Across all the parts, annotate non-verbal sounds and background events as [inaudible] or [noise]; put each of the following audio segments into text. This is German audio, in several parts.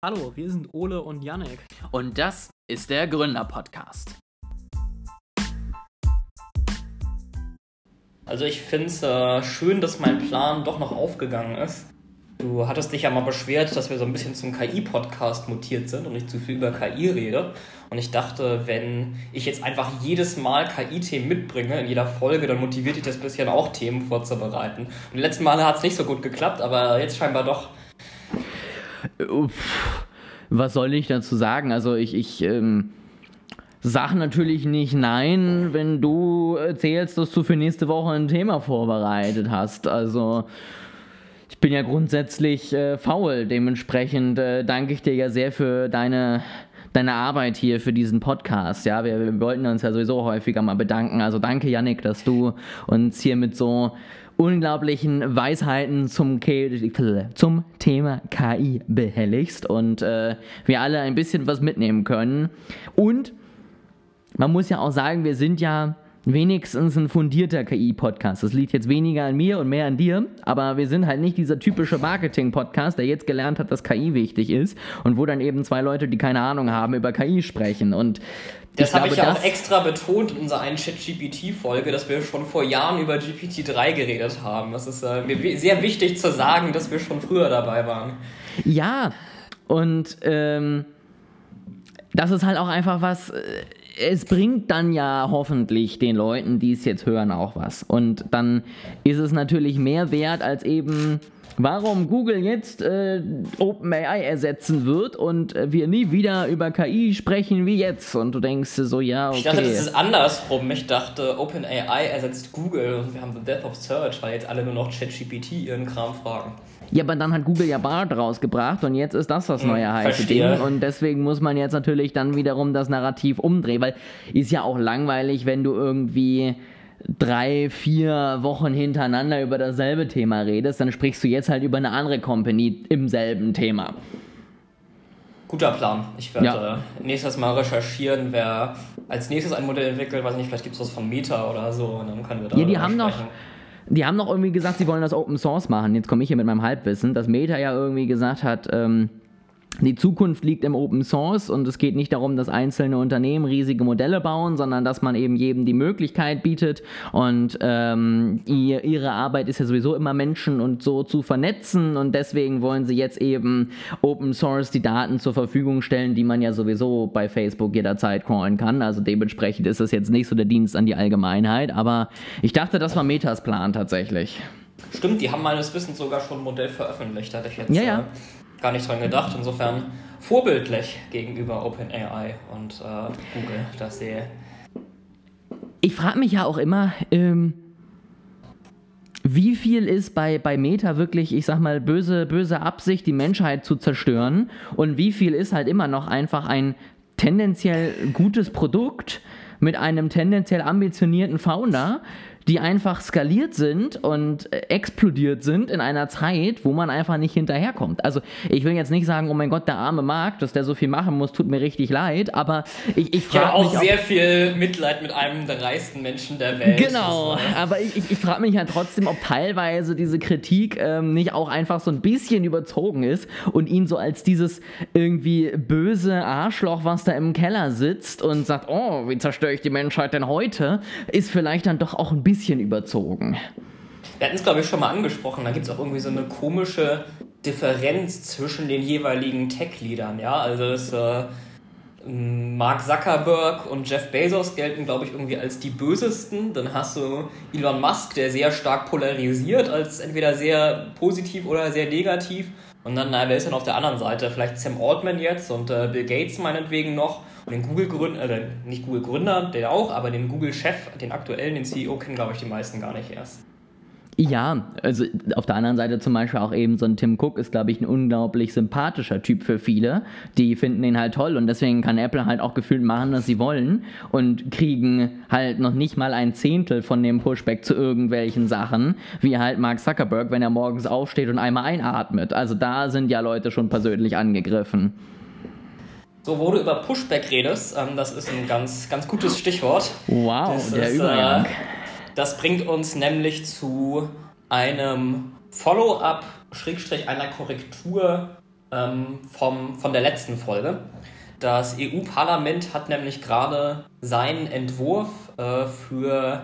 Hallo, wir sind Ole und Yannick. Und das ist der Gründer-Podcast. Also ich finde es äh, schön, dass mein Plan doch noch aufgegangen ist. Du hattest dich ja mal beschwert, dass wir so ein bisschen zum KI-Podcast mutiert sind und nicht zu viel über KI rede. Und ich dachte, wenn ich jetzt einfach jedes Mal KI-Themen mitbringe in jeder Folge, dann motiviert dich das bisschen auch Themen vorzubereiten. Und die letzten Male hat es nicht so gut geklappt, aber jetzt scheinbar doch. Was soll ich dazu sagen? Also ich, ich ähm, sag natürlich nicht nein, wenn du erzählst, dass du für nächste Woche ein Thema vorbereitet hast. Also ich bin ja grundsätzlich äh, faul. Dementsprechend äh, danke ich dir ja sehr für deine, deine Arbeit hier für diesen Podcast. Ja, wir, wir wollten uns ja sowieso häufiger mal bedanken. Also danke, Yannick, dass du uns hier mit so unglaublichen Weisheiten zum, zum Thema KI behelligst und äh, wir alle ein bisschen was mitnehmen können. Und man muss ja auch sagen, wir sind ja wenigstens ein fundierter KI-Podcast. Das liegt jetzt weniger an mir und mehr an dir, aber wir sind halt nicht dieser typische Marketing-Podcast, der jetzt gelernt hat, dass KI wichtig ist und wo dann eben zwei Leute, die keine Ahnung haben, über KI sprechen. Und das habe ich ja auch extra betont in unserer einen Chat-GPT-Folge, dass wir schon vor Jahren über GPT-3 geredet haben. Das ist äh, mir sehr wichtig zu sagen, dass wir schon früher dabei waren. Ja, und ähm, das ist halt auch einfach was, äh, es bringt dann ja hoffentlich den Leuten, die es jetzt hören, auch was. Und dann ist es natürlich mehr wert als eben, warum Google jetzt äh, OpenAI ersetzen wird und äh, wir nie wieder über KI sprechen wie jetzt. Und du denkst so, ja, okay. Ich dachte, das ist andersrum. Ich dachte, OpenAI ersetzt Google und wir haben The Death of Search, weil jetzt alle nur noch ChatGPT ihren Kram fragen. Ja, aber dann hat Google ja Bart rausgebracht und jetzt ist das das hm, neue heiße Ding. Und deswegen muss man jetzt natürlich dann wiederum das Narrativ umdrehen, weil ist ja auch langweilig, wenn du irgendwie drei, vier Wochen hintereinander über dasselbe Thema redest, dann sprichst du jetzt halt über eine andere Company im selben Thema. Guter Plan. Ich werde ja. äh, nächstes Mal recherchieren, wer als nächstes ein Modell entwickelt. Weiß nicht, vielleicht gibt es was von Meta oder so und dann können wir da. Ja, die haben sprechen. noch die haben noch irgendwie gesagt, sie wollen das Open Source machen. Jetzt komme ich hier mit meinem Halbwissen, dass Meta ja irgendwie gesagt hat, ähm, die Zukunft liegt im Open Source und es geht nicht darum, dass einzelne Unternehmen riesige Modelle bauen, sondern dass man eben jedem die Möglichkeit bietet und ähm, ihr, ihre Arbeit ist ja sowieso immer Menschen und so zu vernetzen und deswegen wollen sie jetzt eben Open Source die Daten zur Verfügung stellen, die man ja sowieso bei Facebook jederzeit crawlen kann. Also dementsprechend ist das jetzt nicht so der Dienst an die Allgemeinheit, aber ich dachte, das war Metas Plan tatsächlich. Stimmt, die haben meines Wissens sogar schon ein Modell veröffentlicht, hatte ich jetzt. Ja, ja. Gar nicht dran gedacht. Insofern vorbildlich gegenüber OpenAI und äh, Google, dass sie. Ich frage mich ja auch immer, ähm, wie viel ist bei, bei Meta wirklich, ich sag mal, böse, böse Absicht, die Menschheit zu zerstören und wie viel ist halt immer noch einfach ein tendenziell gutes Produkt mit einem tendenziell ambitionierten Founder, die einfach skaliert sind und äh, explodiert sind in einer Zeit, wo man einfach nicht hinterherkommt. Also ich will jetzt nicht sagen, oh mein Gott, der arme Markt, dass der so viel machen muss, tut mir richtig leid, aber ich, ich frage habe auch sehr viel Mitleid mit einem der reichsten Menschen der Welt. Genau, aber ich, ich, ich frage mich ja halt trotzdem, ob teilweise diese Kritik ähm, nicht auch einfach so ein bisschen überzogen ist und ihn so als dieses irgendwie böse Arschloch, was da im Keller sitzt und sagt, oh, wie zerstöre ich die Menschheit denn heute, ist vielleicht dann doch auch ein bisschen bisschen überzogen. Wir hatten es, glaube ich, schon mal angesprochen. Da gibt es auch irgendwie so eine komische Differenz zwischen den jeweiligen Tech-Leadern. Ja, also es, äh, Mark Zuckerberg und Jeff Bezos gelten, glaube ich, irgendwie als die bösesten. Dann hast du Elon Musk, der sehr stark polarisiert, als entweder sehr positiv oder sehr negativ. Und dann, na, wer ist denn auf der anderen Seite? Vielleicht Sam Altman jetzt und äh, Bill Gates meinetwegen noch. Und den Google-Gründer, äh, nicht Google-Gründer, der auch, aber den Google-Chef, den aktuellen, den CEO, kennen, glaube ich, die meisten gar nicht erst. Ja, also auf der anderen Seite zum Beispiel auch eben so ein Tim Cook ist, glaube ich, ein unglaublich sympathischer Typ für viele. Die finden ihn halt toll und deswegen kann Apple halt auch gefühlt machen, was sie wollen und kriegen halt noch nicht mal ein Zehntel von dem Pushback zu irgendwelchen Sachen, wie halt Mark Zuckerberg, wenn er morgens aufsteht und einmal einatmet. Also da sind ja Leute schon persönlich angegriffen. So, wo du über Pushback redest, ähm, das ist ein ganz, ganz gutes Stichwort. Wow, das der ist, Übergang. Äh, das bringt uns nämlich zu einem Follow-up, Schrägstrich einer Korrektur ähm, vom, von der letzten Folge. Das EU-Parlament hat nämlich gerade seinen Entwurf äh, für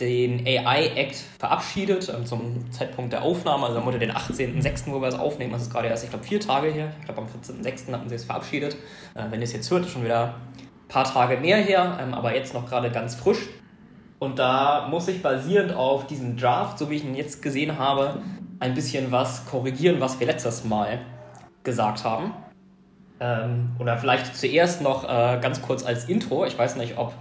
den AI-Act verabschiedet, ähm, zum Zeitpunkt der Aufnahme, also am den 18.06., wo wir es aufnehmen, das ist gerade erst, ich glaube, vier Tage her, ich glaube, am 14.06. hatten sie es verabschiedet. Äh, wenn ihr es jetzt hört, ist schon wieder ein paar Tage mehr her, ähm, aber jetzt noch gerade ganz frisch. Und da muss ich basierend auf diesem Draft, so wie ich ihn jetzt gesehen habe, ein bisschen was korrigieren, was wir letztes Mal gesagt haben. Ähm, oder vielleicht zuerst noch äh, ganz kurz als Intro. Ich weiß nicht, ob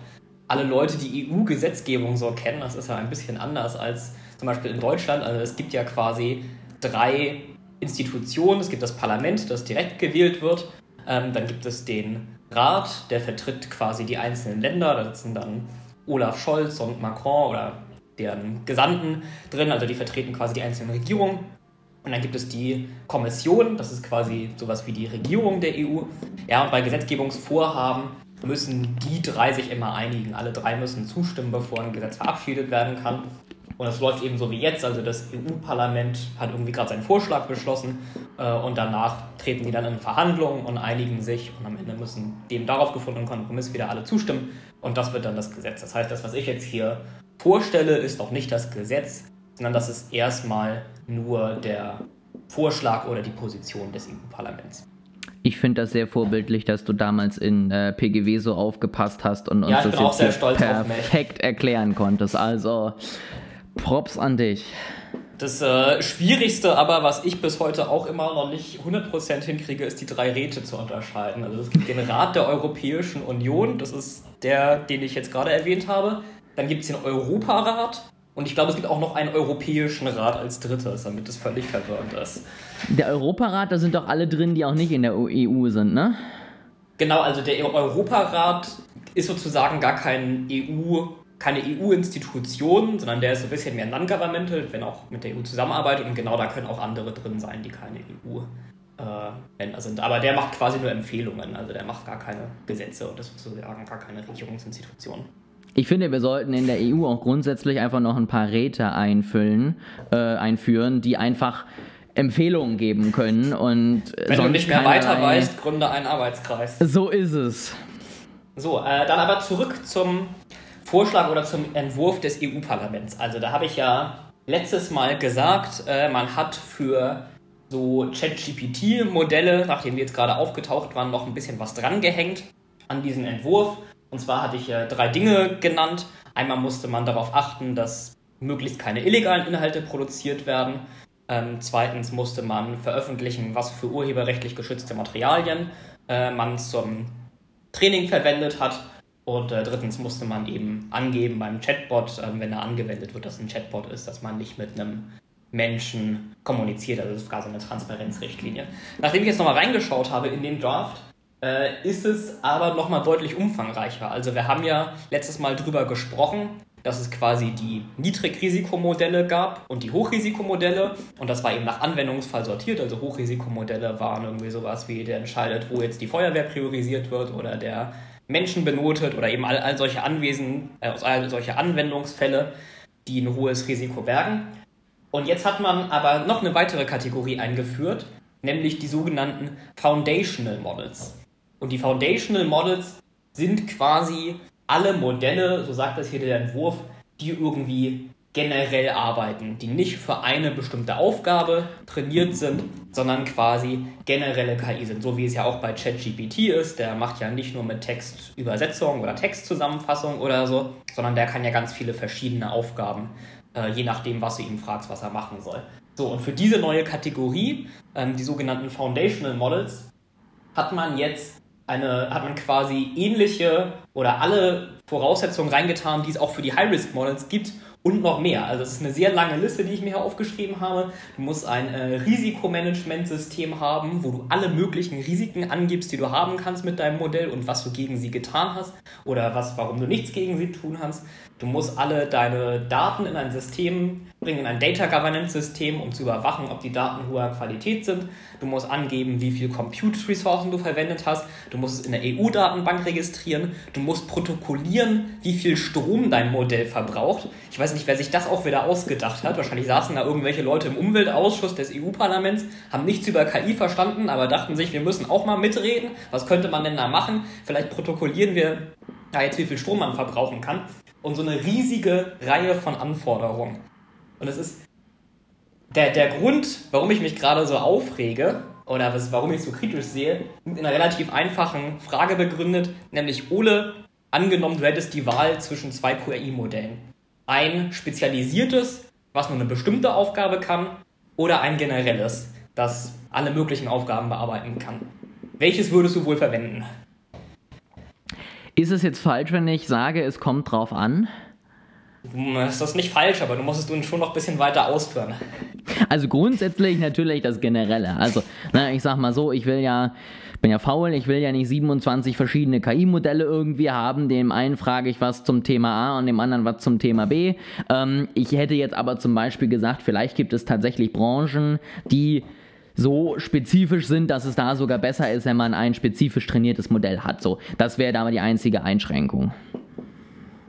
alle Leute die EU-Gesetzgebung so kennen. Das ist ja ein bisschen anders als zum Beispiel in Deutschland. Also es gibt ja quasi drei Institutionen. Es gibt das Parlament, das direkt gewählt wird. Ähm, dann gibt es den Rat, der vertritt quasi die einzelnen Länder. Da sitzen dann Olaf Scholz und Macron oder deren Gesandten drin. Also die vertreten quasi die einzelnen Regierungen. Und dann gibt es die Kommission, das ist quasi sowas wie die Regierung der EU. Ja, und bei Gesetzgebungsvorhaben müssen die drei sich immer einigen. Alle drei müssen zustimmen, bevor ein Gesetz verabschiedet werden kann. Und es läuft eben so wie jetzt, also das EU-Parlament hat irgendwie gerade seinen Vorschlag beschlossen äh, und danach treten die dann in Verhandlungen und einigen sich und am Ende müssen dem darauf gefundenen Kompromiss wieder alle zustimmen und das wird dann das Gesetz. Das heißt, das, was ich jetzt hier vorstelle, ist noch nicht das Gesetz, sondern das ist erstmal nur der Vorschlag oder die Position des EU-Parlaments. Ich finde das sehr vorbildlich, dass du damals in äh, PGW so aufgepasst hast und uns ja, das jetzt perfekt erklären konntest. Also Props an dich. Das äh, Schwierigste aber, was ich bis heute auch immer noch nicht 100% hinkriege, ist die drei Räte zu unterscheiden. Also es gibt den Rat der Europäischen Union, das ist der, den ich jetzt gerade erwähnt habe. Dann gibt es den Europarat und ich glaube, es gibt auch noch einen Europäischen Rat als drittes, damit es völlig verwirrend ist. Der Europarat, da sind doch alle drin, die auch nicht in der EU sind, ne? Genau, also der Europarat ist sozusagen gar kein EU, keine EU-Institution, sondern der ist ein bisschen mehr non-governmental, wenn auch mit der EU zusammenarbeitet und genau da können auch andere drin sein, die keine EU-Länder äh, sind. Aber der macht quasi nur Empfehlungen, also der macht gar keine Gesetze und ist sozusagen gar keine Regierungsinstitution. Ich finde, wir sollten in der EU auch grundsätzlich einfach noch ein paar Räte einfüllen, äh, einführen, die einfach Empfehlungen geben können und wenn du nicht mehr weiter weißt, gründe einen Arbeitskreis. So ist es. So, äh, dann aber zurück zum Vorschlag oder zum Entwurf des EU-Parlaments. Also da habe ich ja letztes Mal gesagt, äh, man hat für so ChatGPT-Modelle, nachdem die jetzt gerade aufgetaucht waren, noch ein bisschen was dran gehängt an diesen Entwurf. Und zwar hatte ich äh, drei Dinge genannt. Einmal musste man darauf achten, dass möglichst keine illegalen Inhalte produziert werden. Ähm, zweitens musste man veröffentlichen, was für urheberrechtlich geschützte Materialien äh, man zum Training verwendet hat. Und äh, drittens musste man eben angeben beim Chatbot, äh, wenn er angewendet wird, dass ein Chatbot ist, dass man nicht mit einem Menschen kommuniziert. Also das ist quasi eine Transparenzrichtlinie. Nachdem ich jetzt nochmal reingeschaut habe in den Draft, äh, ist es aber nochmal deutlich umfangreicher. Also wir haben ja letztes Mal drüber gesprochen, dass es quasi die Niedrigrisikomodelle gab und die Hochrisikomodelle und das war eben nach Anwendungsfall sortiert. Also Hochrisikomodelle waren irgendwie sowas wie, der entscheidet, wo jetzt die Feuerwehr priorisiert wird oder der Menschen benotet oder eben all, all solche Anwesen, äh, all solche Anwendungsfälle, die ein hohes Risiko bergen. Und jetzt hat man aber noch eine weitere Kategorie eingeführt, nämlich die sogenannten Foundational Models. Und die Foundational Models sind quasi alle Modelle, so sagt das hier der Entwurf, die irgendwie generell arbeiten, die nicht für eine bestimmte Aufgabe trainiert sind, sondern quasi generelle KI sind. So wie es ja auch bei ChatGPT ist. Der macht ja nicht nur mit Textübersetzung oder Textzusammenfassung oder so, sondern der kann ja ganz viele verschiedene Aufgaben, äh, je nachdem, was du ihm fragst, was er machen soll. So, und für diese neue Kategorie, ähm, die sogenannten Foundational Models, hat man jetzt eine, hat man quasi ähnliche oder alle Voraussetzungen reingetan, die es auch für die High-Risk-Models gibt und noch mehr. Also es ist eine sehr lange Liste, die ich mir hier aufgeschrieben habe. Du musst ein äh, Risikomanagementsystem haben, wo du alle möglichen Risiken angibst, die du haben kannst mit deinem Modell und was du gegen sie getan hast oder was, warum du nichts gegen sie tun kannst. Du musst alle deine Daten in ein System bringen ein Data Governance System, um zu überwachen, ob die Daten hoher Qualität sind. Du musst angeben, wie viel Compute Ressourcen du verwendet hast. Du musst es in der EU-Datenbank registrieren. Du musst protokollieren, wie viel Strom dein Modell verbraucht. Ich weiß nicht, wer sich das auch wieder ausgedacht hat. Wahrscheinlich saßen da irgendwelche Leute im Umweltausschuss des EU-Parlaments, haben nichts über KI verstanden, aber dachten sich, wir müssen auch mal mitreden. Was könnte man denn da machen? Vielleicht protokollieren wir ja, jetzt wie viel Strom man verbrauchen kann. Und so eine riesige Reihe von Anforderungen. Und es ist der, der Grund, warum ich mich gerade so aufrege oder was, warum ich es so kritisch sehe, in einer relativ einfachen Frage begründet, nämlich Ole, angenommen, du hättest die Wahl zwischen zwei QRI-Modellen. Ein spezialisiertes, was nur eine bestimmte Aufgabe kann, oder ein generelles, das alle möglichen Aufgaben bearbeiten kann. Welches würdest du wohl verwenden? Ist es jetzt falsch, wenn ich sage, es kommt drauf an? Das ist nicht falsch, aber du musst es schon noch ein bisschen weiter ausführen. Also grundsätzlich natürlich das Generelle. Also, na, ich sag mal so, ich will ja, bin ja faul, ich will ja nicht 27 verschiedene KI-Modelle irgendwie haben. Dem einen frage ich was zum Thema A und dem anderen was zum Thema B. Ähm, ich hätte jetzt aber zum Beispiel gesagt, vielleicht gibt es tatsächlich Branchen, die so spezifisch sind, dass es da sogar besser ist, wenn man ein spezifisch trainiertes Modell hat. So, das wäre da mal die einzige Einschränkung.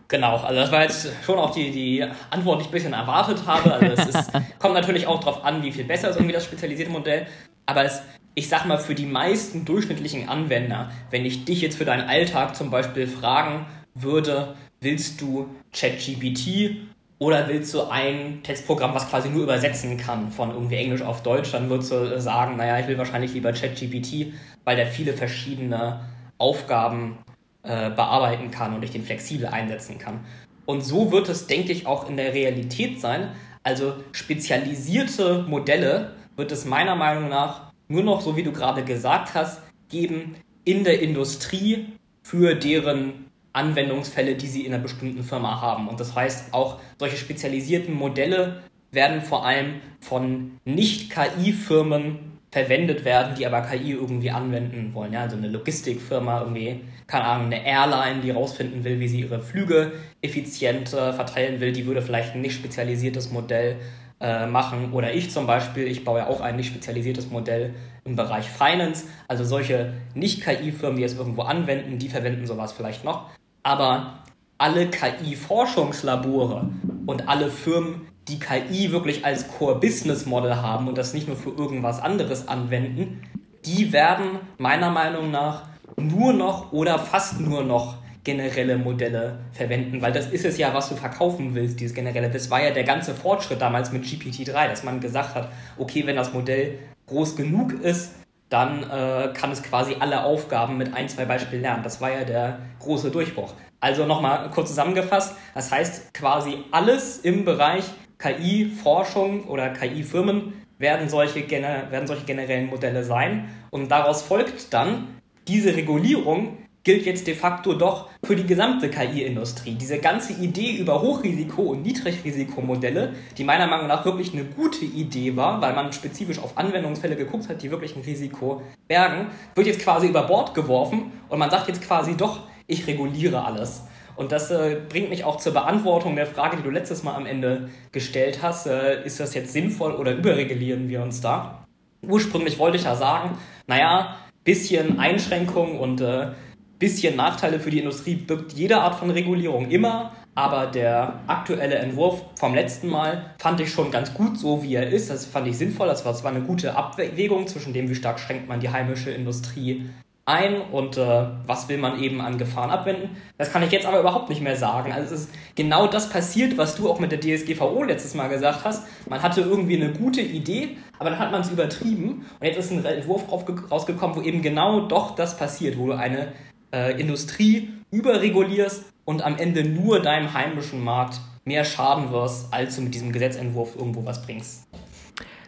Genau, also das war jetzt schon auch die, die Antwort, die ich ein bisschen erwartet habe. Also es ist, [laughs] kommt natürlich auch darauf an, wie viel besser ist irgendwie das spezialisierte Modell. Aber es, ich sag mal, für die meisten durchschnittlichen Anwender, wenn ich dich jetzt für deinen Alltag zum Beispiel fragen würde, willst du ChatGPT oder willst du ein Textprogramm, was quasi nur übersetzen kann von irgendwie Englisch auf Deutsch, dann würdest du sagen, naja, ich will wahrscheinlich lieber ChatGPT, weil der viele verschiedene Aufgaben äh, bearbeiten kann und ich den flexibel einsetzen kann. Und so wird es, denke ich, auch in der Realität sein. Also spezialisierte Modelle wird es meiner Meinung nach nur noch, so wie du gerade gesagt hast, geben in der Industrie für deren Anwendungsfälle, die sie in einer bestimmten Firma haben. Und das heißt, auch solche spezialisierten Modelle werden vor allem von Nicht-KI-Firmen verwendet werden, die aber KI irgendwie anwenden wollen. Ja, also eine Logistikfirma, irgendwie, keine Ahnung, eine Airline, die rausfinden will, wie sie ihre Flüge effizient verteilen will, die würde vielleicht ein nicht spezialisiertes Modell äh, machen. Oder ich zum Beispiel, ich baue ja auch ein nicht spezialisiertes Modell im Bereich Finance. Also solche Nicht-KI-Firmen, die es irgendwo anwenden, die verwenden sowas vielleicht noch. Aber alle KI-Forschungslabore und alle Firmen, die KI wirklich als Core Business Model haben und das nicht nur für irgendwas anderes anwenden, die werden meiner Meinung nach nur noch oder fast nur noch generelle Modelle verwenden, weil das ist es ja, was du verkaufen willst, dieses generelle. Das war ja der ganze Fortschritt damals mit GPT-3, dass man gesagt hat, okay, wenn das Modell groß genug ist, dann äh, kann es quasi alle Aufgaben mit ein, zwei Beispielen lernen. Das war ja der große Durchbruch. Also nochmal kurz zusammengefasst, das heißt quasi alles im Bereich KI-Forschung oder KI-Firmen werden solche, werden solche generellen Modelle sein. Und daraus folgt dann, diese Regulierung gilt jetzt de facto doch für die gesamte KI-Industrie. Diese ganze Idee über Hochrisiko- und Niedrigrisikomodelle, die meiner Meinung nach wirklich eine gute Idee war, weil man spezifisch auf Anwendungsfälle geguckt hat, die wirklich ein Risiko bergen, wird jetzt quasi über Bord geworfen und man sagt jetzt quasi doch, ich reguliere alles. Und das äh, bringt mich auch zur Beantwortung der Frage, die du letztes Mal am Ende gestellt hast. Äh, ist das jetzt sinnvoll oder überregulieren wir uns da? Ursprünglich wollte ich ja sagen, naja, bisschen Einschränkungen und äh, bisschen Nachteile für die Industrie birgt jede Art von Regulierung immer. Aber der aktuelle Entwurf vom letzten Mal fand ich schon ganz gut, so wie er ist. Das fand ich sinnvoll. Das war, das war eine gute Abwägung zwischen dem, wie stark schränkt man die heimische Industrie ein und äh, was will man eben an Gefahren abwenden. Das kann ich jetzt aber überhaupt nicht mehr sagen. Also es ist genau das passiert, was du auch mit der DSGVO letztes Mal gesagt hast. Man hatte irgendwie eine gute Idee, aber dann hat man es übertrieben und jetzt ist ein Entwurf rausgekommen, wo eben genau doch das passiert, wo du eine äh, Industrie überregulierst und am Ende nur deinem heimischen Markt mehr schaden wirst, als du mit diesem Gesetzentwurf irgendwo was bringst.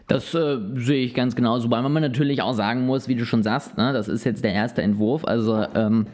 Das äh, sehe ich ganz genauso, weil man natürlich auch sagen muss, wie du schon sagst, ne, das ist jetzt der erste Entwurf. Also ähm,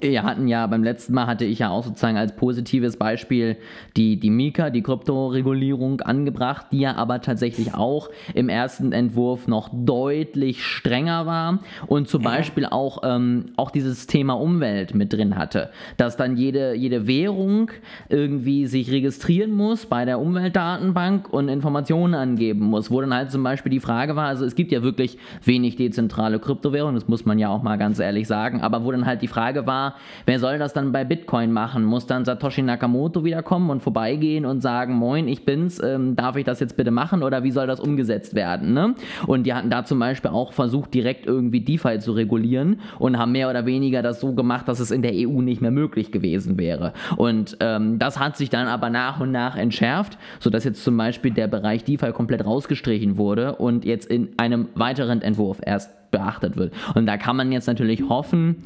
Wir hatten ja beim letzten Mal hatte ich ja auch sozusagen als positives Beispiel die, die Mika, die Kryptoregulierung angebracht, die ja aber tatsächlich auch im ersten Entwurf noch deutlich strenger war und zum Beispiel auch, ähm, auch dieses Thema Umwelt mit drin hatte, dass dann jede, jede Währung irgendwie sich registrieren muss bei der Umweltdatenbank und Informationen angeben muss, wo dann halt zum Beispiel die Frage war, also es gibt ja wirklich wenig dezentrale Kryptowährungen, das muss man ja auch mal ganz ehrlich sagen, aber wo dann halt die Frage war, wer soll das dann bei Bitcoin machen? Muss dann Satoshi Nakamoto wiederkommen und vorbeigehen und sagen, moin, ich bin's, ähm, darf ich das jetzt bitte machen oder wie soll das umgesetzt werden? Ne? Und die hatten da zum Beispiel auch versucht, direkt irgendwie DeFi zu regulieren und haben mehr oder weniger das so gemacht, dass es in der EU nicht mehr möglich gewesen wäre. Und ähm, das hat sich dann aber nach und nach entschärft, sodass jetzt zum Beispiel der Bereich DeFi komplett rausgestrichen wurde und jetzt in einem weiteren Entwurf erst beachtet wird. Und da kann man jetzt natürlich hoffen,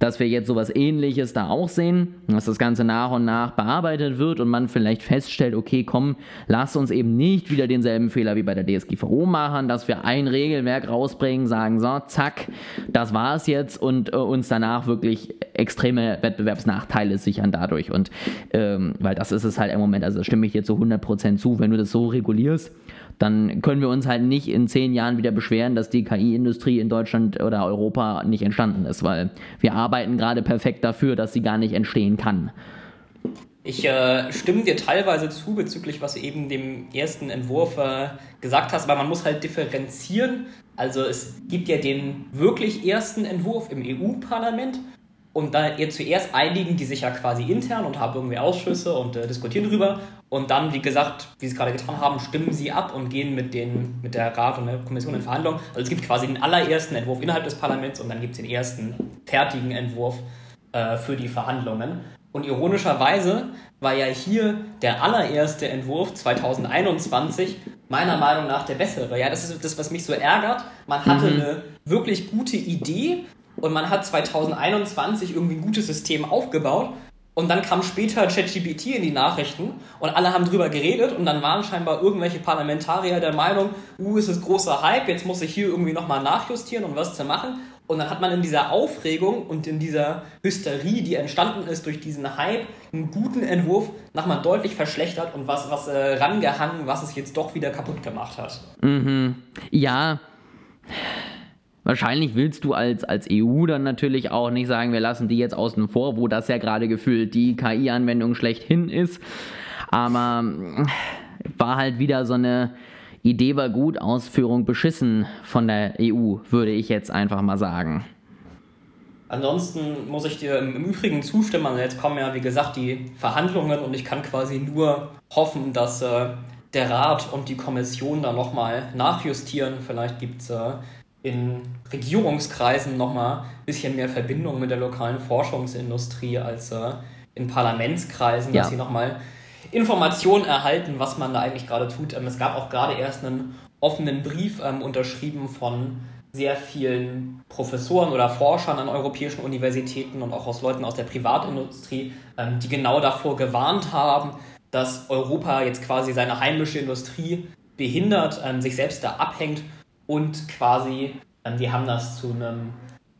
dass wir jetzt sowas ähnliches da auch sehen, dass das Ganze nach und nach bearbeitet wird und man vielleicht feststellt, okay, komm, lass uns eben nicht wieder denselben Fehler wie bei der DSGVO machen, dass wir ein Regelwerk rausbringen, sagen, so, zack, das war es jetzt und äh, uns danach wirklich extreme Wettbewerbsnachteile sichern dadurch. Und ähm, weil das ist es halt im Moment, also stimme ich dir zu 100% zu, wenn du das so regulierst, dann können wir uns halt nicht in zehn Jahren wieder beschweren, dass die KI-Industrie in Deutschland oder Europa nicht entstanden ist, weil wir arbeiten gerade perfekt dafür, dass sie gar nicht entstehen kann. Ich äh, stimme dir teilweise zu bezüglich, was du eben dem ersten Entwurf äh, gesagt hast, aber man muss halt differenzieren. Also es gibt ja den wirklich ersten Entwurf im EU-Parlament und da ihr zuerst einigen die sich ja quasi intern und haben irgendwie Ausschüsse und äh, diskutieren drüber. Und dann, wie gesagt, wie sie es gerade getan haben, stimmen sie ab und gehen mit, den, mit der Rat und der Kommission in Verhandlungen. Also es gibt quasi den allerersten Entwurf innerhalb des Parlaments und dann gibt es den ersten fertigen Entwurf äh, für die Verhandlungen. Und ironischerweise war ja hier der allererste Entwurf 2021 meiner Meinung nach der bessere. Ja, das ist das, was mich so ärgert. Man hatte mhm. eine wirklich gute Idee, und man hat 2021 irgendwie ein gutes System aufgebaut und dann kam später ChatGPT in die Nachrichten und alle haben drüber geredet und dann waren scheinbar irgendwelche Parlamentarier der Meinung, uh, ist es großer Hype, jetzt muss ich hier irgendwie nochmal nachjustieren und was zu machen. Und dann hat man in dieser Aufregung und in dieser Hysterie, die entstanden ist durch diesen Hype, einen guten Entwurf nochmal deutlich verschlechtert und was, was äh, rangehangen, was es jetzt doch wieder kaputt gemacht hat. Mhm. Ja, Wahrscheinlich willst du als, als EU dann natürlich auch nicht sagen, wir lassen die jetzt außen vor, wo das ja gerade gefühlt die KI-Anwendung schlechthin ist. Aber war halt wieder so eine Idee war gut, Ausführung beschissen von der EU, würde ich jetzt einfach mal sagen. Ansonsten muss ich dir im Übrigen zustimmen. Also jetzt kommen ja, wie gesagt, die Verhandlungen und ich kann quasi nur hoffen, dass äh, der Rat und die Kommission da nochmal nachjustieren. Vielleicht gibt es äh, in Regierungskreisen nochmal ein bisschen mehr Verbindung mit der lokalen Forschungsindustrie als äh, in Parlamentskreisen, ja. dass sie nochmal Informationen erhalten, was man da eigentlich gerade tut. Ähm, es gab auch gerade erst einen offenen Brief ähm, unterschrieben von sehr vielen Professoren oder Forschern an europäischen Universitäten und auch aus Leuten aus der Privatindustrie, ähm, die genau davor gewarnt haben, dass Europa jetzt quasi seine heimische Industrie behindert, ähm, sich selbst da abhängt und quasi, ähm, die haben das zu einem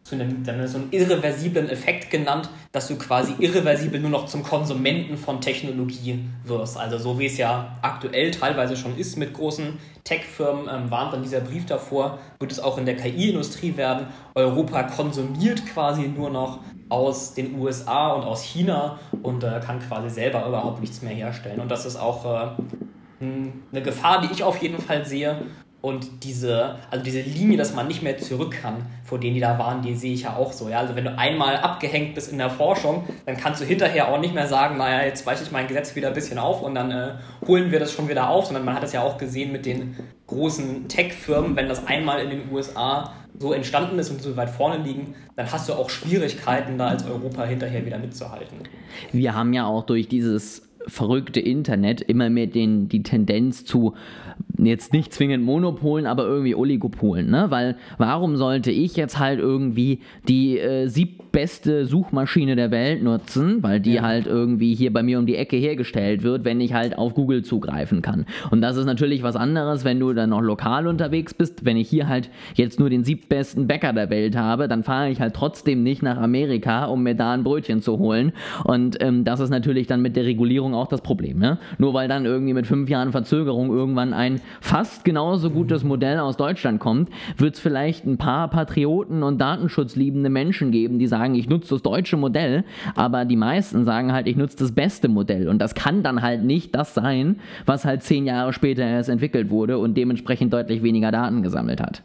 zu einem, dann so einen irreversiblen Effekt genannt, dass du quasi irreversibel nur noch zum Konsumenten von Technologie wirst. Also so wie es ja aktuell teilweise schon ist mit großen Tech-Firmen, ähm, warnt dann dieser Brief davor, wird es auch in der KI-Industrie werden. Europa konsumiert quasi nur noch aus den USA und aus China und äh, kann quasi selber überhaupt nichts mehr herstellen. Und das ist auch äh, eine Gefahr, die ich auf jeden Fall sehe und diese, also diese Linie, dass man nicht mehr zurück kann, vor denen die da waren, die sehe ich ja auch so. Ja? Also wenn du einmal abgehängt bist in der Forschung, dann kannst du hinterher auch nicht mehr sagen, naja, jetzt weiche ich mein Gesetz wieder ein bisschen auf und dann äh, holen wir das schon wieder auf, sondern man hat es ja auch gesehen mit den großen Tech-Firmen, wenn das einmal in den USA so entstanden ist und so weit vorne liegen, dann hast du auch Schwierigkeiten, da als Europa hinterher wieder mitzuhalten. Wir haben ja auch durch dieses verrückte Internet immer mehr den, die Tendenz zu jetzt nicht zwingend Monopolen, aber irgendwie Oligopolen, ne? Weil warum sollte ich jetzt halt irgendwie die äh, siebbeste Suchmaschine der Welt nutzen, weil die ja. halt irgendwie hier bei mir um die Ecke hergestellt wird, wenn ich halt auf Google zugreifen kann. Und das ist natürlich was anderes, wenn du dann noch lokal unterwegs bist. Wenn ich hier halt jetzt nur den siebbesten Bäcker der Welt habe, dann fahre ich halt trotzdem nicht nach Amerika, um mir da ein Brötchen zu holen. Und ähm, das ist natürlich dann mit der Regulierung auch das Problem, ne? Nur weil dann irgendwie mit fünf Jahren Verzögerung irgendwann ein fast genauso gutes Modell aus Deutschland kommt, wird es vielleicht ein paar Patrioten und datenschutzliebende Menschen geben, die sagen, ich nutze das deutsche Modell, aber die meisten sagen halt, ich nutze das beste Modell. Und das kann dann halt nicht das sein, was halt zehn Jahre später erst entwickelt wurde und dementsprechend deutlich weniger Daten gesammelt hat.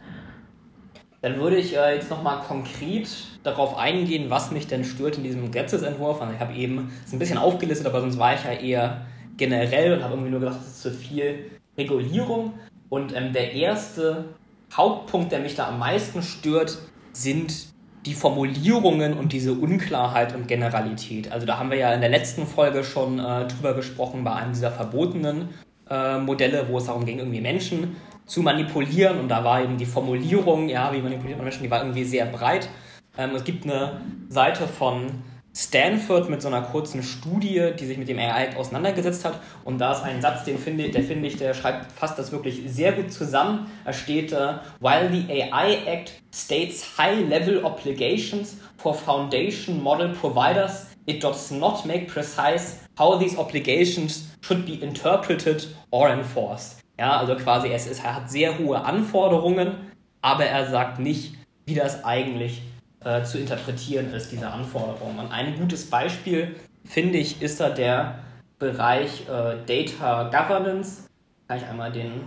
Dann würde ich äh, jetzt nochmal konkret darauf eingehen, was mich denn stört in diesem Gesetzesentwurf. Also ich habe eben es ein bisschen aufgelistet, aber sonst war ich ja eher generell und habe irgendwie nur gesagt, es ist zu viel Regulierung. Und ähm, der erste Hauptpunkt, der mich da am meisten stört, sind die Formulierungen und diese Unklarheit und Generalität. Also da haben wir ja in der letzten Folge schon äh, drüber gesprochen bei einem dieser verbotenen äh, Modelle, wo es darum ging, irgendwie Menschen zu manipulieren. Und da war eben die Formulierung, ja, wie manipuliert man Menschen, die war irgendwie sehr breit. Ähm, es gibt eine Seite von Stanford mit so einer kurzen Studie, die sich mit dem AI auseinandergesetzt hat. Und da ist ein Satz, den finde, der finde ich, der schreibt fasst das wirklich sehr gut zusammen. Da steht, uh, while the AI Act states high-level obligations for foundation model providers, it does not make precise how these obligations should be interpreted or enforced. Ja, also quasi es, ist, er hat sehr hohe Anforderungen, aber er sagt nicht, wie das eigentlich äh, zu interpretieren ist, diese Anforderungen. Und ein gutes Beispiel, finde ich, ist da der Bereich äh, Data Governance. Kann ich einmal den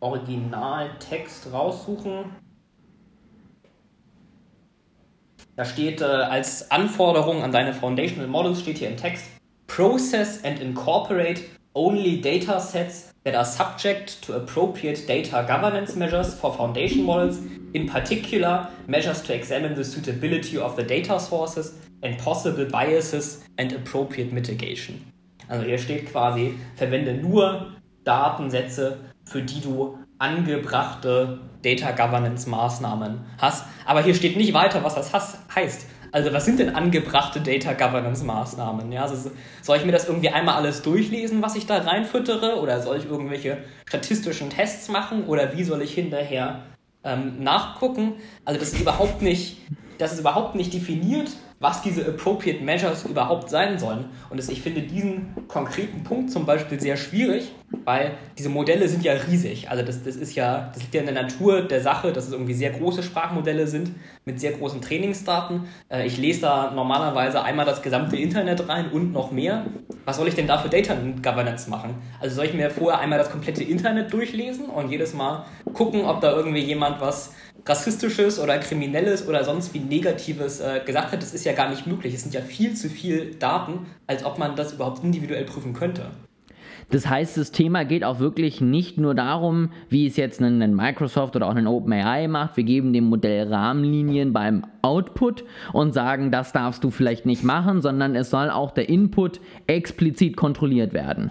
Originaltext raussuchen. Da steht äh, als Anforderung an deine Foundational Models steht hier im Text Process and incorporate only data sets that are subject to appropriate data governance measures for foundation models, in particular, measures to examine the suitability of the data sources and possible biases and appropriate mitigation. Also hier steht quasi, verwende nur Datensätze, für die du angebrachte Data Governance Maßnahmen hast. Aber hier steht nicht weiter, was das heißt. Also was sind denn angebrachte Data Governance Maßnahmen? Ja, also soll ich mir das irgendwie einmal alles durchlesen, was ich da reinfüttere? Oder soll ich irgendwelche statistischen Tests machen? Oder wie soll ich hinterher ähm, nachgucken? Also das ist überhaupt nicht, das ist überhaupt nicht definiert was diese appropriate measures überhaupt sein sollen. Und ich finde diesen konkreten Punkt zum Beispiel sehr schwierig, weil diese Modelle sind ja riesig. Also das, das ist ja, das liegt ja in der Natur der Sache, dass es irgendwie sehr große Sprachmodelle sind mit sehr großen Trainingsdaten. Äh, ich lese da normalerweise einmal das gesamte Internet rein und noch mehr. Was soll ich denn da für Data Governance machen? Also soll ich mir vorher einmal das komplette Internet durchlesen und jedes Mal gucken, ob da irgendwie jemand was Rassistisches oder Kriminelles oder sonst wie Negatives äh, gesagt hat, das ist ja gar nicht möglich. Es sind ja viel zu viel Daten, als ob man das überhaupt individuell prüfen könnte. Das heißt, das Thema geht auch wirklich nicht nur darum, wie es jetzt ein Microsoft oder auch ein OpenAI macht. Wir geben dem Modell Rahmenlinien beim Output und sagen, das darfst du vielleicht nicht machen, sondern es soll auch der Input explizit kontrolliert werden.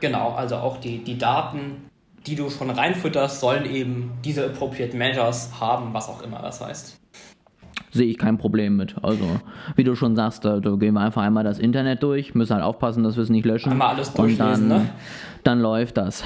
Genau, also auch die, die Daten, die du schon reinfütterst, sollen eben diese appropriate measures haben, was auch immer das heißt. Sehe ich kein Problem mit. Also, wie du schon sagst, da, da gehen wir einfach einmal das Internet durch, müssen halt aufpassen, dass wir es nicht löschen. Einmal alles durchlesen, und dann, ne? dann läuft das.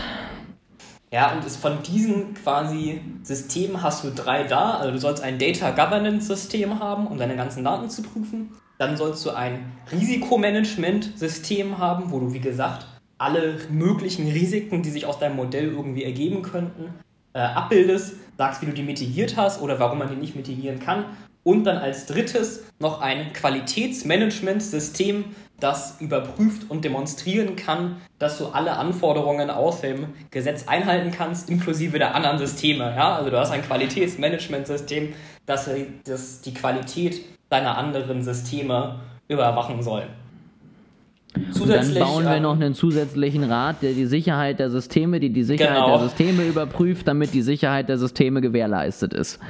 Ja, und von diesen quasi Systemen hast du drei da. Also du sollst ein Data Governance System haben, um deine ganzen Daten zu prüfen. Dann sollst du ein Risikomanagement System haben, wo du, wie gesagt, alle möglichen Risiken, die sich aus deinem Modell irgendwie ergeben könnten, äh, abbildest, sagst, wie du die mitigiert hast oder warum man die nicht mitigieren kann. Und dann als drittes noch ein Qualitätsmanagementsystem, das überprüft und demonstrieren kann, dass du alle Anforderungen aus dem Gesetz einhalten kannst, inklusive der anderen Systeme. Ja? Also du hast ein Qualitätsmanagementsystem, das, das die Qualität deiner anderen Systeme überwachen soll. Zusätzlich, dann bauen wir ähm, noch einen zusätzlichen Rat, der die Sicherheit der Systeme, die die Sicherheit genau. der Systeme überprüft, damit die Sicherheit der Systeme gewährleistet ist.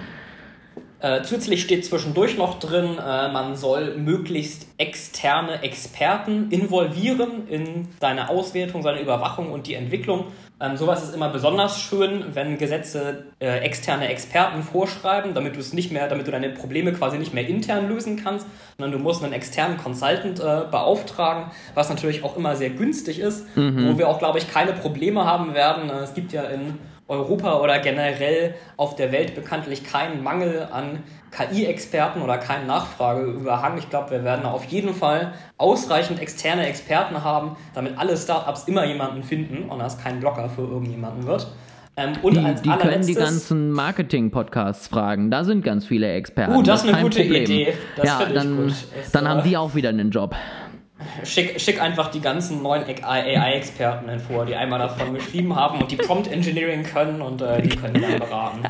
Äh, zusätzlich steht zwischendurch noch drin, äh, man soll möglichst externe Experten involvieren in seine Auswertung, seine Überwachung und die Entwicklung. Ähm, sowas ist immer besonders schön, wenn Gesetze äh, externe Experten vorschreiben, damit du es nicht mehr, damit du deine Probleme quasi nicht mehr intern lösen kannst, sondern du musst einen externen Consultant äh, beauftragen, was natürlich auch immer sehr günstig ist, mhm. wo wir auch, glaube ich, keine Probleme haben werden. Äh, es gibt ja in Europa oder generell auf der Welt bekanntlich keinen Mangel an KI-Experten oder keinen Nachfrageüberhang. Ich glaube, wir werden auf jeden Fall ausreichend externe Experten haben, damit alle Startups immer jemanden finden und das kein Blocker für irgendjemanden wird. Ähm, und die, die können die ganzen Marketing-Podcasts fragen. Da sind ganz viele Experten. Uh, das, das ist eine gute Problem. Idee. Das ja, dann, dann haben die auch wieder einen Job. Schick, schick einfach die ganzen neuen AI-Experten hervor, die einmal davon geschrieben haben und die Prompt Engineering können und äh, die können dann beraten.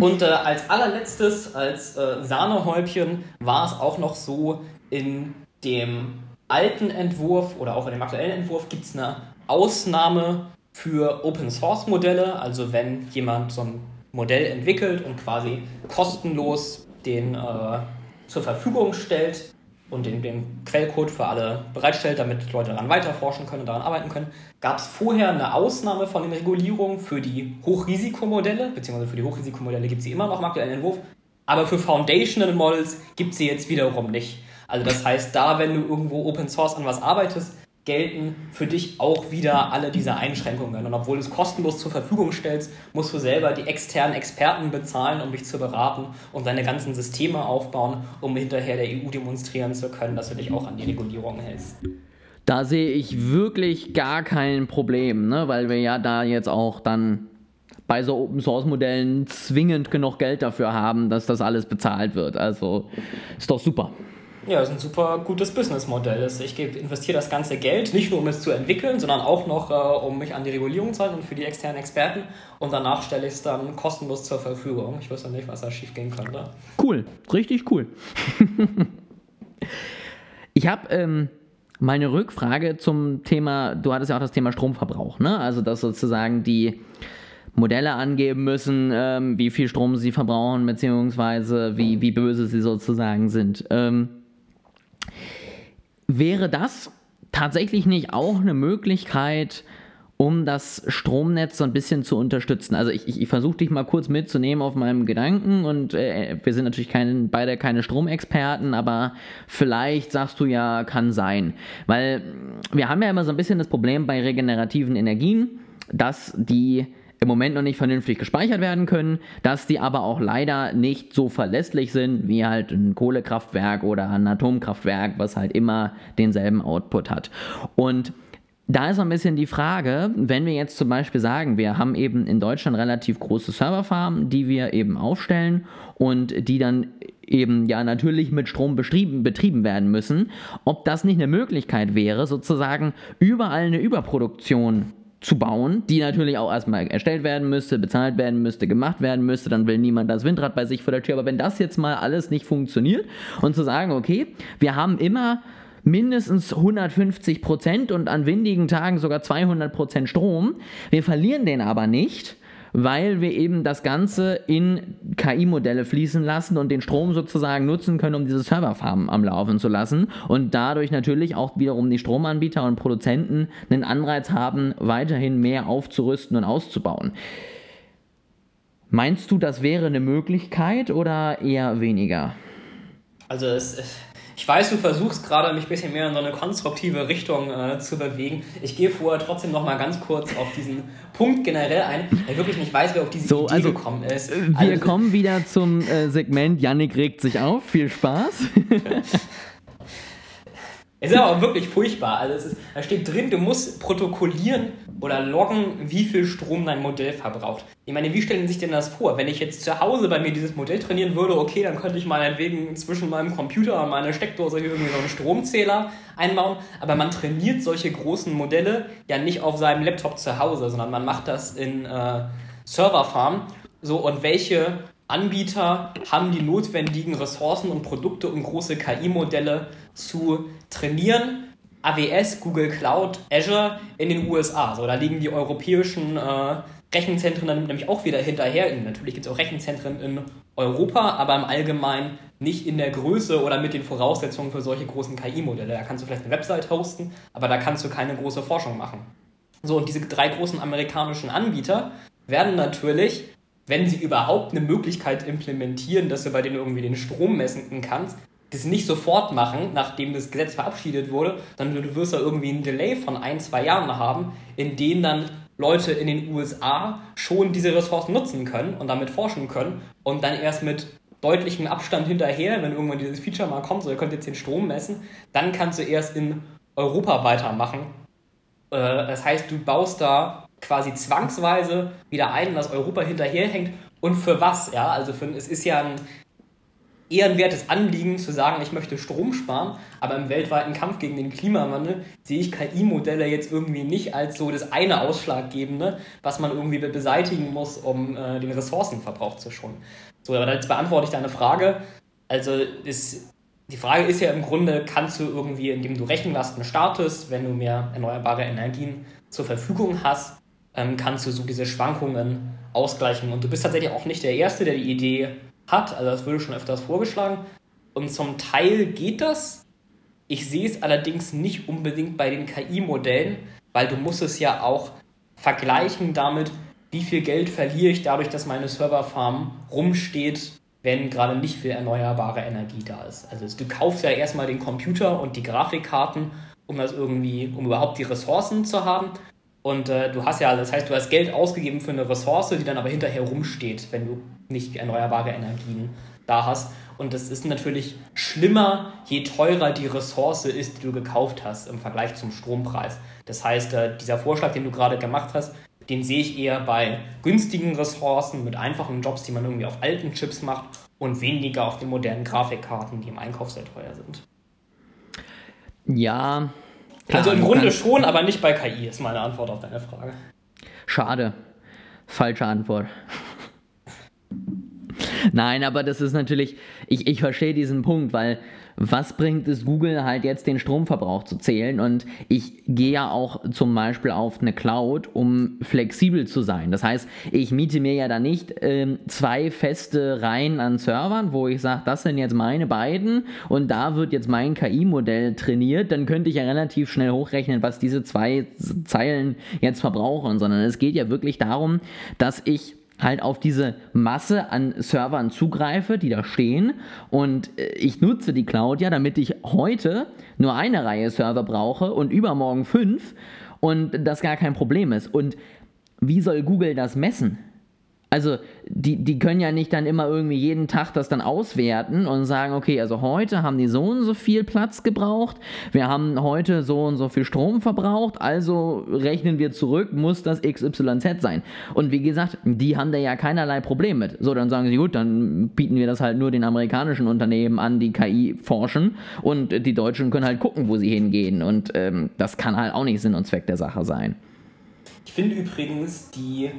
Und äh, als allerletztes, als äh, Sahnehäubchen, war es auch noch so, in dem alten Entwurf oder auch in dem aktuellen Entwurf gibt es eine Ausnahme für Open Source Modelle. Also wenn jemand so ein Modell entwickelt und quasi kostenlos den äh, zur Verfügung stellt, und den, den Quellcode für alle bereitstellt, damit Leute daran weiterforschen können und daran arbeiten können, gab es vorher eine Ausnahme von den Regulierungen für die Hochrisikomodelle, beziehungsweise für die Hochrisikomodelle gibt es sie immer noch im aktuellen Entwurf, aber für Foundational Models gibt es sie jetzt wiederum nicht. Also das heißt, da, wenn du irgendwo Open Source an was arbeitest, gelten für dich auch wieder alle diese Einschränkungen. Und obwohl du es kostenlos zur Verfügung stellst, musst du selber die externen Experten bezahlen, um dich zu beraten und deine ganzen Systeme aufbauen, um hinterher der EU demonstrieren zu können, dass du dich auch an die Regulierung hältst. Da sehe ich wirklich gar kein Problem, ne? weil wir ja da jetzt auch dann bei so Open Source Modellen zwingend genug Geld dafür haben, dass das alles bezahlt wird. Also ist doch super. Ja, das ist ein super gutes Businessmodell. Ich investiere das ganze Geld nicht nur, um es zu entwickeln, sondern auch noch, äh, um mich an die Regulierung zu halten und für die externen Experten. Und danach stelle ich es dann kostenlos zur Verfügung. Ich wüsste nicht, was da schief gehen könnte. Cool, richtig cool. [laughs] ich habe ähm, meine Rückfrage zum Thema, du hattest ja auch das Thema Stromverbrauch, ne? Also, dass sozusagen die Modelle angeben müssen, ähm, wie viel Strom sie verbrauchen, beziehungsweise wie, wie böse sie sozusagen sind. Ähm, Wäre das tatsächlich nicht auch eine Möglichkeit, um das Stromnetz so ein bisschen zu unterstützen. Also ich, ich, ich versuche dich mal kurz mitzunehmen auf meinem Gedanken und äh, wir sind natürlich kein, beide keine Stromexperten, aber vielleicht sagst du ja, kann sein. Weil wir haben ja immer so ein bisschen das Problem bei regenerativen Energien, dass die im Moment noch nicht vernünftig gespeichert werden können, dass die aber auch leider nicht so verlässlich sind wie halt ein Kohlekraftwerk oder ein Atomkraftwerk, was halt immer denselben Output hat. Und da ist ein bisschen die Frage, wenn wir jetzt zum Beispiel sagen, wir haben eben in Deutschland relativ große Serverfarmen, die wir eben aufstellen und die dann eben ja natürlich mit Strom betrieben, werden müssen, ob das nicht eine Möglichkeit wäre, sozusagen überall eine Überproduktion zu bauen, die natürlich auch erstmal erstellt werden müsste, bezahlt werden müsste, gemacht werden müsste, dann will niemand das Windrad bei sich vor der Tür. Aber wenn das jetzt mal alles nicht funktioniert und zu sagen, okay, wir haben immer mindestens 150 Prozent und an windigen Tagen sogar 200 Prozent Strom, wir verlieren den aber nicht, weil wir eben das Ganze in KI-Modelle fließen lassen und den Strom sozusagen nutzen können, um diese Serverfarmen am Laufen zu lassen und dadurch natürlich auch wiederum die Stromanbieter und Produzenten einen Anreiz haben, weiterhin mehr aufzurüsten und auszubauen. Meinst du, das wäre eine Möglichkeit oder eher weniger? Also es, ich weiß, du versuchst gerade, mich ein bisschen mehr in so eine konstruktive Richtung äh, zu bewegen. Ich gehe vorher trotzdem noch mal ganz kurz auf diesen Punkt generell ein, weil ich wirklich nicht weiß, wer auf diese so, Idee also, gekommen ist. Wir also, kommen wieder zum äh, Segment Yannick regt sich auf. Viel Spaß. [laughs] Es ist aber wirklich furchtbar. Also es ist, da steht drin, du musst protokollieren oder loggen, wie viel Strom dein Modell verbraucht. Ich meine, wie stellen Sie sich denn das vor? Wenn ich jetzt zu Hause bei mir dieses Modell trainieren würde, okay, dann könnte ich meinetwegen zwischen meinem Computer und meiner Steckdose hier irgendwie so einen Stromzähler einbauen. Aber man trainiert solche großen Modelle ja nicht auf seinem Laptop zu Hause, sondern man macht das in äh, Serverfarm. So, und welche Anbieter haben die notwendigen Ressourcen und Produkte, um große KI-Modelle zu trainieren. AWS, Google Cloud, Azure in den USA. So, da liegen die europäischen äh, Rechenzentren dann nämlich auch wieder hinterher. Natürlich gibt es auch Rechenzentren in Europa, aber im Allgemeinen nicht in der Größe oder mit den Voraussetzungen für solche großen KI-Modelle. Da kannst du vielleicht eine Website hosten, aber da kannst du keine große Forschung machen. So, und diese drei großen amerikanischen Anbieter werden natürlich, wenn sie überhaupt eine Möglichkeit implementieren, dass du bei denen irgendwie den Strom messen kannst, das nicht sofort machen, nachdem das Gesetz verabschiedet wurde, dann du wirst da irgendwie einen Delay von ein, zwei Jahren haben, in denen dann Leute in den USA schon diese Ressourcen nutzen können und damit forschen können und dann erst mit deutlichem Abstand hinterher, wenn irgendwann dieses Feature mal kommt, so ihr könnt jetzt den Strom messen, dann kannst du erst in Europa weitermachen. Äh, das heißt, du baust da quasi zwangsweise wieder ein, dass Europa hinterherhängt und für was, ja, also für, es ist ja ein ehrenwertes Anliegen zu sagen, ich möchte Strom sparen, aber im weltweiten Kampf gegen den Klimawandel sehe ich KI-Modelle jetzt irgendwie nicht als so das eine Ausschlaggebende, was man irgendwie beseitigen muss, um äh, den Ressourcenverbrauch zu schonen. So, aber jetzt beantworte ich deine Frage. Also ist, die Frage ist ja im Grunde, kannst du irgendwie, indem du Rechenlasten startest, wenn du mehr erneuerbare Energien zur Verfügung hast, ähm, kannst du so diese Schwankungen ausgleichen. Und du bist tatsächlich auch nicht der Erste, der die Idee hat. Also das wurde schon öfters vorgeschlagen. Und zum Teil geht das. Ich sehe es allerdings nicht unbedingt bei den KI-Modellen, weil du musst es ja auch vergleichen damit, wie viel Geld verliere ich dadurch, dass meine Serverfarm rumsteht, wenn gerade nicht viel erneuerbare Energie da ist. Also du kaufst ja erstmal den Computer und die Grafikkarten, um das irgendwie, um überhaupt die Ressourcen zu haben. Und äh, du hast ja, das heißt, du hast Geld ausgegeben für eine Ressource, die dann aber hinterher rumsteht, wenn du nicht erneuerbare Energien da hast. Und das ist natürlich schlimmer, je teurer die Ressource ist, die du gekauft hast im Vergleich zum Strompreis. Das heißt, äh, dieser Vorschlag, den du gerade gemacht hast, den sehe ich eher bei günstigen Ressourcen mit einfachen Jobs, die man irgendwie auf alten Chips macht und weniger auf den modernen Grafikkarten, die im Einkauf sehr teuer sind. Ja. Also im Grunde schon, aber nicht bei KI, ist meine Antwort auf deine Frage. Schade. Falsche Antwort. [laughs] Nein, aber das ist natürlich, ich, ich verstehe diesen Punkt, weil was bringt es Google halt jetzt den Stromverbrauch zu zählen? Und ich gehe ja auch zum Beispiel auf eine Cloud, um flexibel zu sein. Das heißt, ich miete mir ja da nicht ähm, zwei feste Reihen an Servern, wo ich sage, das sind jetzt meine beiden und da wird jetzt mein KI-Modell trainiert. Dann könnte ich ja relativ schnell hochrechnen, was diese zwei Zeilen jetzt verbrauchen, sondern es geht ja wirklich darum, dass ich halt auf diese Masse an Servern zugreife, die da stehen. Und äh, ich nutze die Cloud ja, damit ich heute nur eine Reihe Server brauche und übermorgen fünf und das gar kein Problem ist. Und wie soll Google das messen? Also, die, die können ja nicht dann immer irgendwie jeden Tag das dann auswerten und sagen, okay, also heute haben die so und so viel Platz gebraucht, wir haben heute so und so viel Strom verbraucht, also rechnen wir zurück, muss das XYZ sein. Und wie gesagt, die haben da ja keinerlei Problem mit. So, dann sagen sie, gut, dann bieten wir das halt nur den amerikanischen Unternehmen an, die KI forschen und die Deutschen können halt gucken, wo sie hingehen. Und ähm, das kann halt auch nicht Sinn und Zweck der Sache sein. Ich finde übrigens die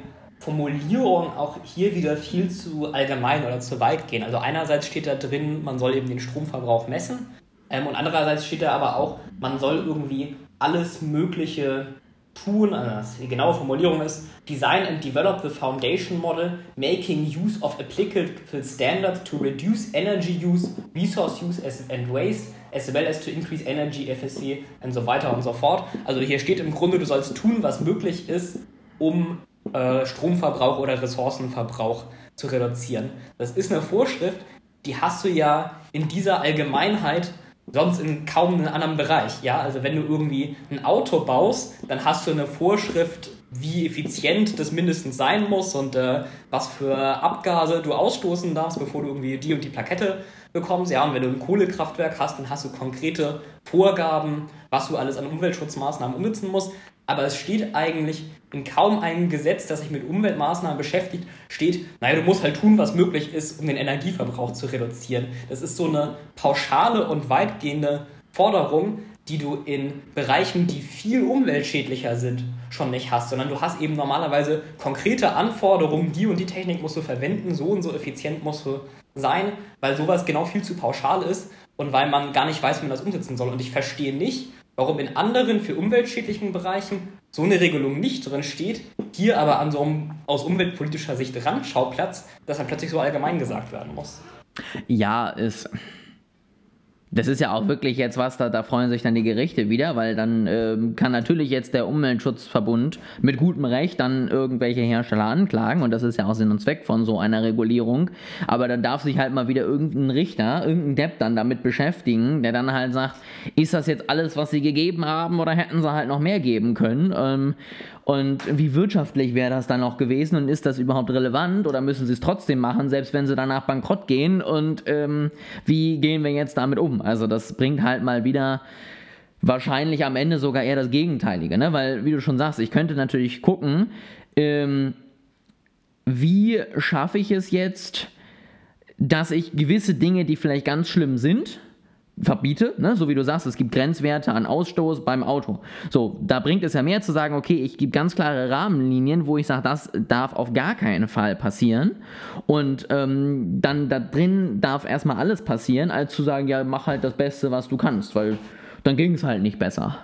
Formulierung auch hier wieder viel zu allgemein oder zu weit gehen. Also einerseits steht da drin, man soll eben den Stromverbrauch messen ähm, und andererseits steht da aber auch, man soll irgendwie alles Mögliche tun. Also die genaue Formulierung ist Design and develop the foundation model, making use of applicable standards to reduce energy use, resource use and waste, as well as to increase energy efficiency und so weiter und so fort. Also hier steht im Grunde, du sollst tun, was möglich ist, um äh, Stromverbrauch oder Ressourcenverbrauch zu reduzieren. Das ist eine Vorschrift, die hast du ja in dieser Allgemeinheit sonst in kaum einem anderen Bereich. Ja, also wenn du irgendwie ein Auto baust, dann hast du eine Vorschrift, wie effizient das mindestens sein muss und äh, was für Abgase du ausstoßen darfst, bevor du irgendwie die und die Plakette bekommst. Ja, und wenn du ein Kohlekraftwerk hast, dann hast du konkrete Vorgaben, was du alles an Umweltschutzmaßnahmen umsetzen musst aber es steht eigentlich in kaum einem Gesetz, das sich mit Umweltmaßnahmen beschäftigt, steht, naja, du musst halt tun, was möglich ist, um den Energieverbrauch zu reduzieren. Das ist so eine pauschale und weitgehende Forderung, die du in Bereichen, die viel umweltschädlicher sind, schon nicht hast, sondern du hast eben normalerweise konkrete Anforderungen, die und die Technik musst du verwenden, so und so effizient musst du sein, weil sowas genau viel zu pauschal ist und weil man gar nicht weiß, wie man das umsetzen soll. Und ich verstehe nicht, warum in anderen für umweltschädlichen Bereichen so eine Regelung nicht drin steht, hier aber an so einem aus umweltpolitischer Sicht Randschauplatz, das dann plötzlich so allgemein gesagt werden muss. Ja, ist. Das ist ja auch wirklich jetzt was, da, da freuen sich dann die Gerichte wieder, weil dann ähm, kann natürlich jetzt der Umweltschutzverbund mit gutem Recht dann irgendwelche Hersteller anklagen und das ist ja auch Sinn und Zweck von so einer Regulierung. Aber dann darf sich halt mal wieder irgendein Richter, irgendein Depp dann damit beschäftigen, der dann halt sagt, ist das jetzt alles, was sie gegeben haben oder hätten sie halt noch mehr geben können? Ähm, und wie wirtschaftlich wäre das dann noch gewesen und ist das überhaupt relevant oder müssen sie es trotzdem machen, selbst wenn sie danach bankrott gehen? Und ähm, wie gehen wir jetzt damit um? Also das bringt halt mal wieder wahrscheinlich am Ende sogar eher das Gegenteilige, ne? Weil, wie du schon sagst, ich könnte natürlich gucken, ähm, wie schaffe ich es jetzt, dass ich gewisse Dinge, die vielleicht ganz schlimm sind, verbiete, ne? so wie du sagst, es gibt Grenzwerte an Ausstoß beim Auto. So, da bringt es ja mehr zu sagen, okay, ich gebe ganz klare Rahmenlinien, wo ich sage, das darf auf gar keinen Fall passieren. Und ähm, dann da drin darf erstmal alles passieren, als zu sagen, ja, mach halt das Beste, was du kannst, weil dann ging es halt nicht besser.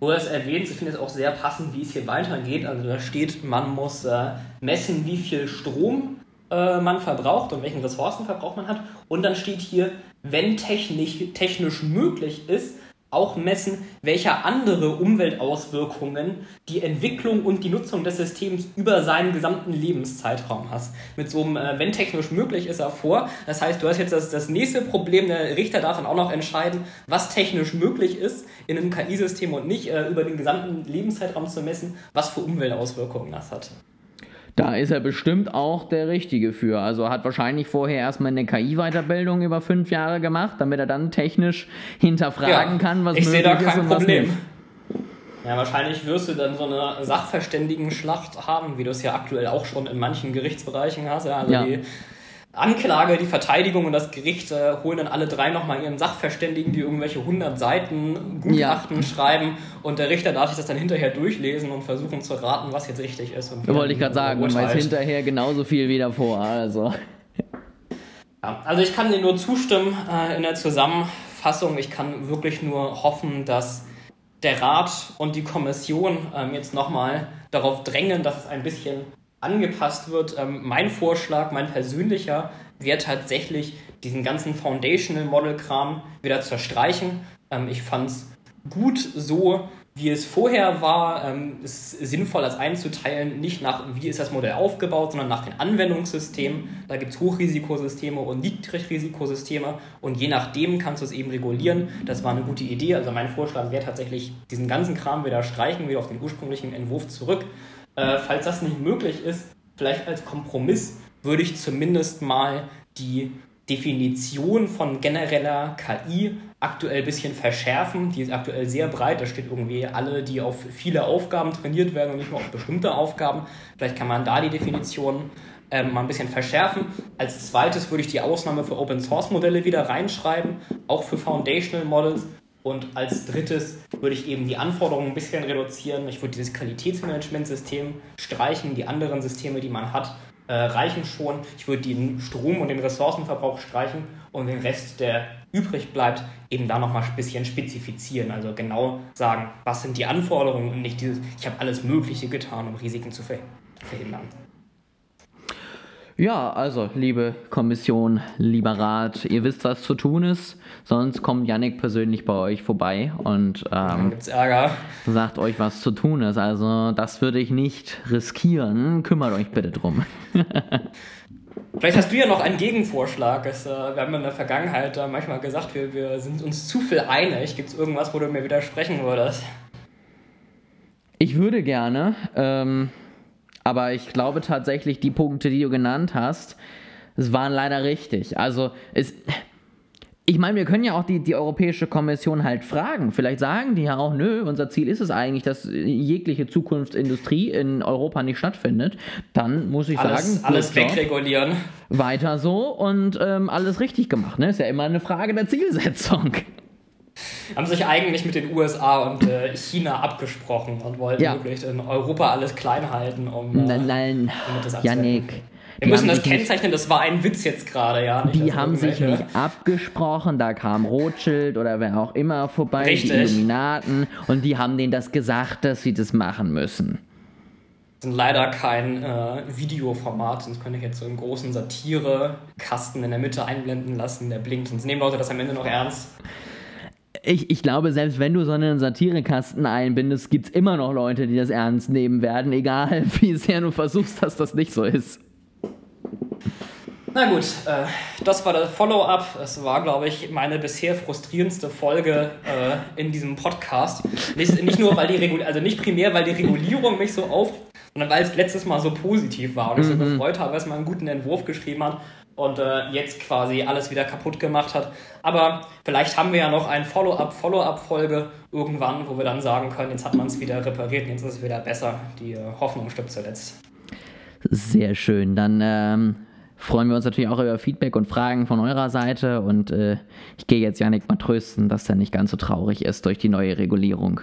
Er es erwähnt, ich finde es auch sehr passend, wie es hier weitergeht. Also da steht, man muss äh, messen, wie viel Strom äh, man verbraucht und welchen Ressourcenverbrauch man hat. Und dann steht hier, wenn technisch, technisch möglich ist, auch messen, welche andere Umweltauswirkungen die Entwicklung und die Nutzung des Systems über seinen gesamten Lebenszeitraum hast. Mit so einem, äh, wenn technisch möglich ist, er vor. Das heißt, du hast jetzt das, das nächste Problem, der Richter darf dann auch noch entscheiden, was technisch möglich ist in einem KI-System und nicht äh, über den gesamten Lebenszeitraum zu messen, was für Umweltauswirkungen das hat. Da ist er bestimmt auch der Richtige für. Also hat wahrscheinlich vorher erstmal eine KI-Weiterbildung über fünf Jahre gemacht, damit er dann technisch hinterfragen ja, kann, was ich möglich da kein ist und Problem. was nicht. Ja, wahrscheinlich wirst du dann so eine Sachverständigen-Schlacht haben, wie du es ja aktuell auch schon in manchen Gerichtsbereichen hast. Ja, also ja. die Anklage, die Verteidigung und das Gericht äh, holen dann alle drei nochmal ihren Sachverständigen, die irgendwelche 100 Seiten Gutachten ja. schreiben und der Richter darf sich das dann hinterher durchlesen und versuchen zu raten, was jetzt richtig ist. Und Wollte ich gerade sagen, man weiß hinterher genauso viel wie davor. Also. Ja, also ich kann dir nur zustimmen äh, in der Zusammenfassung. Ich kann wirklich nur hoffen, dass der Rat und die Kommission ähm, jetzt nochmal darauf drängen, dass es ein bisschen angepasst wird. Ähm, mein Vorschlag, mein persönlicher, wäre tatsächlich diesen ganzen Foundational Model Kram wieder zu streichen. Ähm, ich fand es gut so, wie es vorher war. Ähm, es ist sinnvoll, das einzuteilen, nicht nach, wie ist das Modell aufgebaut, sondern nach den Anwendungssystemen. Da gibt es Hochrisikosysteme und Niedrigrisikosysteme und je nachdem kannst du es eben regulieren. Das war eine gute Idee. Also mein Vorschlag wäre tatsächlich, diesen ganzen Kram wieder streichen, wieder auf den ursprünglichen Entwurf zurück äh, falls das nicht möglich ist, vielleicht als Kompromiss würde ich zumindest mal die Definition von genereller KI aktuell ein bisschen verschärfen. Die ist aktuell sehr breit. Da steht irgendwie alle, die auf viele Aufgaben trainiert werden und nicht nur auf bestimmte Aufgaben. Vielleicht kann man da die Definition ähm, mal ein bisschen verschärfen. Als zweites würde ich die Ausnahme für Open Source Modelle wieder reinschreiben, auch für Foundational Models. Und als drittes würde ich eben die Anforderungen ein bisschen reduzieren. Ich würde dieses Qualitätsmanagementsystem streichen. Die anderen Systeme, die man hat, äh, reichen schon. Ich würde den Strom und den Ressourcenverbrauch streichen und den Rest, der übrig bleibt, eben da nochmal ein bisschen spezifizieren. Also genau sagen, was sind die Anforderungen und nicht dieses, ich habe alles Mögliche getan, um Risiken zu verhindern. Ja, also, liebe Kommission, lieber Rat, ihr wisst, was zu tun ist. Sonst kommt Yannick persönlich bei euch vorbei und ähm, sagt euch, was zu tun ist. Also, das würde ich nicht riskieren. Kümmert euch bitte drum. [laughs] Vielleicht hast du ja noch einen Gegenvorschlag. Es, äh, wir haben in der Vergangenheit äh, manchmal gesagt, wir, wir sind uns zu viel einig. Gibt es irgendwas, wo du mir widersprechen würdest? Ich würde gerne. Ähm, aber ich glaube tatsächlich, die Punkte, die du genannt hast, es waren leider richtig. Also es. Ich meine, wir können ja auch die, die Europäische Kommission halt fragen. Vielleicht sagen die ja auch, nö, unser Ziel ist es eigentlich, dass jegliche Zukunftsindustrie in Europa nicht stattfindet. Dann muss ich alles, sagen, alles wegregulieren. Weiter so und ähm, alles richtig gemacht. Ne? Ist ja immer eine Frage der Zielsetzung haben sich eigentlich mit den USA und äh, China abgesprochen und wollten ja. wirklich in Europa alles klein halten, um. Äh, nein, nein, Janik. Wir müssen das kennzeichnen, das war ein Witz jetzt gerade, ja. Nicht, die haben sich nicht abgesprochen, da kam Rothschild oder wer auch immer vorbei, Richtig. die Illuminaten, und die haben denen das gesagt, dass sie das machen müssen sind leider kein äh, Videoformat, sonst könnte ich jetzt so einen großen Satire-Kasten in der Mitte einblenden lassen, der blinkt, sonst nehmen Leute das am Ende noch ernst. Ich, ich glaube, selbst wenn du so einen Satirekasten einbindest, gibt es immer noch Leute, die das ernst nehmen werden, egal [laughs] wie sehr du versuchst, dass das nicht so ist. Na gut, äh, das war das Follow-up. Es war, glaube ich, meine bisher frustrierendste Folge äh, in diesem Podcast. Nicht, nicht nur, weil die Regul also nicht primär, weil die Regulierung mich so auf, sondern weil es letztes Mal so positiv war und ich so mhm. gefreut habe, dass man einen guten Entwurf geschrieben hat und äh, jetzt quasi alles wieder kaputt gemacht hat. Aber vielleicht haben wir ja noch eine Follow-up, Follow-up-Folge irgendwann, wo wir dann sagen können, jetzt hat man es wieder repariert, jetzt ist es wieder besser. Die äh, Hoffnung stirbt zuletzt. Sehr schön. Dann ähm, freuen wir uns natürlich auch über Feedback und Fragen von eurer Seite und äh, ich gehe jetzt Janik mal trösten, dass er nicht ganz so traurig ist durch die neue Regulierung.